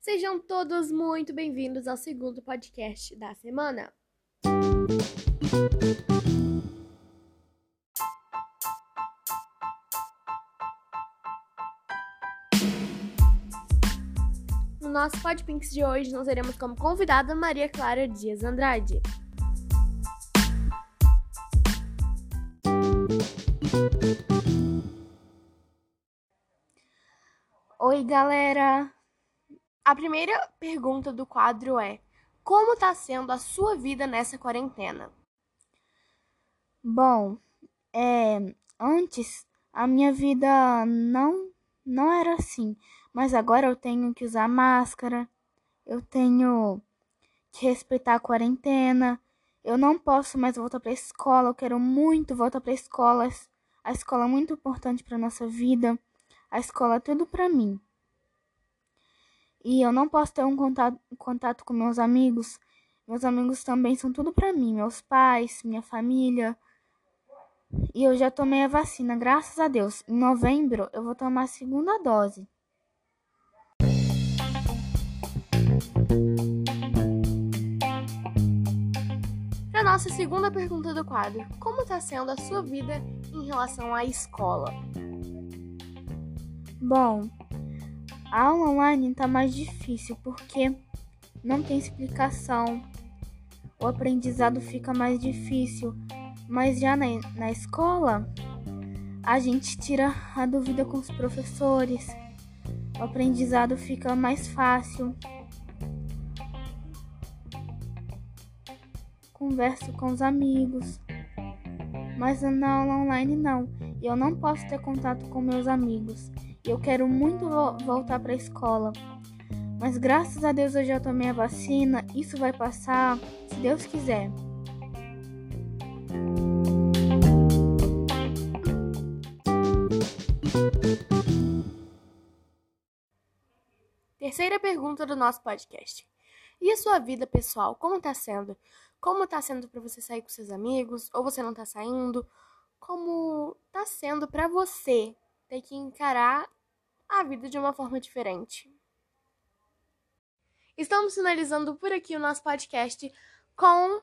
Sejam todos muito bem-vindos ao segundo podcast da semana. No nosso Podpinks de hoje, nós teremos como convidada Maria Clara Dias Andrade. Oi, galera! A primeira pergunta do quadro é: Como está sendo a sua vida nessa quarentena? Bom, é, antes a minha vida não não era assim, mas agora eu tenho que usar máscara, eu tenho que respeitar a quarentena, eu não posso mais voltar para a escola, eu quero muito voltar para a escola. A escola é muito importante para nossa vida. A escola é tudo para mim. E eu não posso ter um contato, contato com meus amigos. Meus amigos também são tudo para mim, meus pais, minha família. E eu já tomei a vacina, graças a Deus. Em novembro eu vou tomar a segunda dose. Para nossa segunda pergunta do quadro, como está sendo a sua vida em relação à escola? Bom, a aula online está mais difícil porque não tem explicação. O aprendizado fica mais difícil, mas já na, na escola a gente tira a dúvida com os professores. O aprendizado fica mais fácil. Converso com os amigos. Mas na aula online não. Eu não posso ter contato com meus amigos. Eu quero muito vo voltar para a escola. Mas graças a Deus eu já tomei a vacina. Isso vai passar, se Deus quiser. Terceira pergunta do nosso podcast. E a sua vida pessoal, como tá sendo? Como tá sendo para você sair com seus amigos? Ou você não tá saindo? Como tá sendo para você ter que encarar a vida de uma forma diferente. Estamos finalizando por aqui o nosso podcast com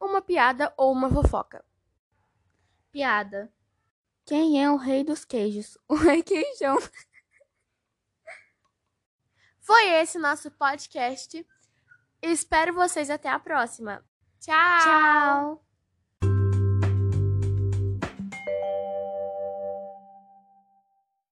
uma piada ou uma fofoca. Piada. Quem é o rei dos queijos? O rei queijão. Foi esse nosso podcast. Espero vocês até a próxima. Tchau! Tchau!